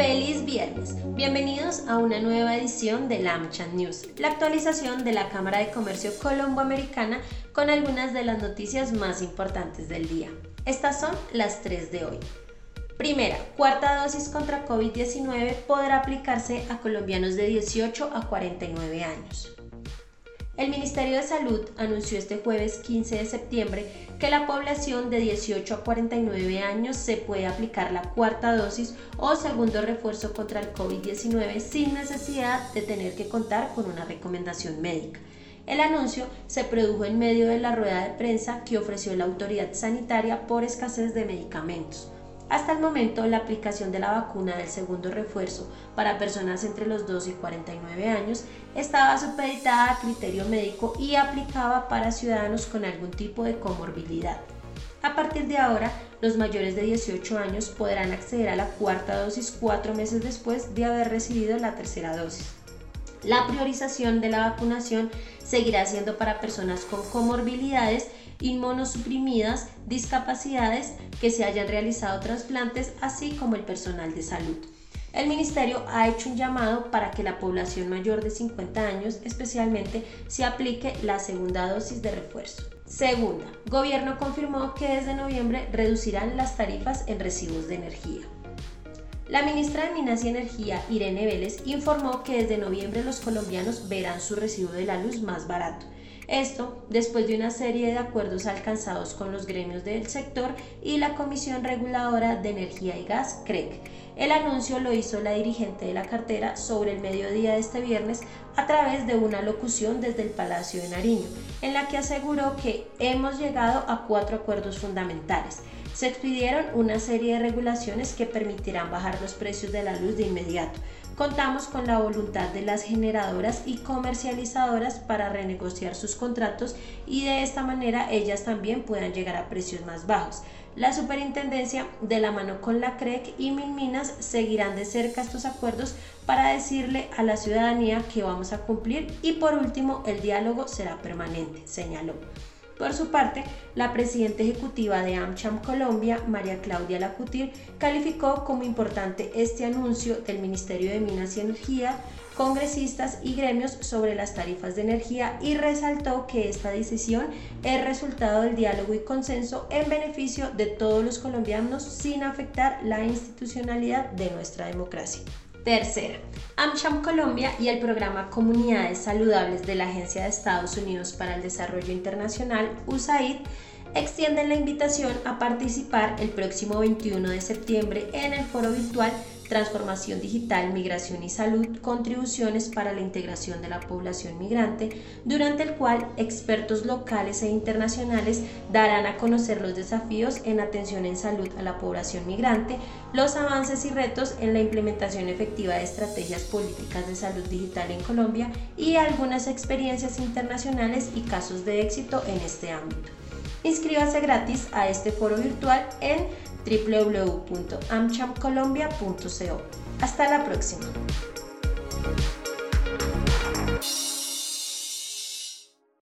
Feliz viernes. Bienvenidos a una nueva edición de AmCham News, la actualización de la Cámara de Comercio Colomboamericana con algunas de las noticias más importantes del día. Estas son las tres de hoy. Primera, cuarta dosis contra COVID-19 podrá aplicarse a colombianos de 18 a 49 años. El Ministerio de Salud anunció este jueves 15 de septiembre que la población de 18 a 49 años se puede aplicar la cuarta dosis o segundo refuerzo contra el COVID-19 sin necesidad de tener que contar con una recomendación médica. El anuncio se produjo en medio de la rueda de prensa que ofreció la autoridad sanitaria por escasez de medicamentos. Hasta el momento, la aplicación de la vacuna del segundo refuerzo para personas entre los 2 y 49 años estaba supeditada a criterio médico y aplicaba para ciudadanos con algún tipo de comorbilidad. A partir de ahora, los mayores de 18 años podrán acceder a la cuarta dosis cuatro meses después de haber recibido la tercera dosis. La priorización de la vacunación seguirá siendo para personas con comorbilidades inmunosuprimidas, discapacidades que se hayan realizado trasplantes, así como el personal de salud. El Ministerio ha hecho un llamado para que la población mayor de 50 años especialmente se aplique la segunda dosis de refuerzo. Segunda, Gobierno confirmó que desde noviembre reducirán las tarifas en recibos de energía. La ministra de Minas y Energía, Irene Vélez, informó que desde noviembre los colombianos verán su recibo de la luz más barato esto después de una serie de acuerdos alcanzados con los gremios del sector y la Comisión Reguladora de Energía y Gas, CREC. El anuncio lo hizo la dirigente de la cartera sobre el mediodía de este viernes a través de una locución desde el Palacio de Nariño, en la que aseguró que hemos llegado a cuatro acuerdos fundamentales. Se expidieron una serie de regulaciones que permitirán bajar los precios de la luz de inmediato Contamos con la voluntad de las generadoras y comercializadoras para renegociar sus contratos y de esta manera ellas también puedan llegar a precios más bajos. La superintendencia, de la mano con la CREC y Minminas, seguirán de cerca estos acuerdos para decirle a la ciudadanía que vamos a cumplir y por último el diálogo será permanente, señaló. Por su parte, la presidenta ejecutiva de AmCham Colombia, María Claudia Lacutir, calificó como importante este anuncio del Ministerio de Minas y Energía, congresistas y gremios sobre las tarifas de energía y resaltó que esta decisión es resultado del diálogo y consenso en beneficio de todos los colombianos sin afectar la institucionalidad de nuestra democracia. Tercera, AmCham Colombia y el programa Comunidades Saludables de la Agencia de Estados Unidos para el Desarrollo Internacional, USAID, extienden la invitación a participar el próximo 21 de septiembre en el foro virtual transformación digital, migración y salud, contribuciones para la integración de la población migrante, durante el cual expertos locales e internacionales darán a conocer los desafíos en atención en salud a la población migrante, los avances y retos en la implementación efectiva de estrategias políticas de salud digital en Colombia y algunas experiencias internacionales y casos de éxito en este ámbito. Inscríbase gratis a este foro virtual en www.amchamcolombia.co. Hasta la próxima.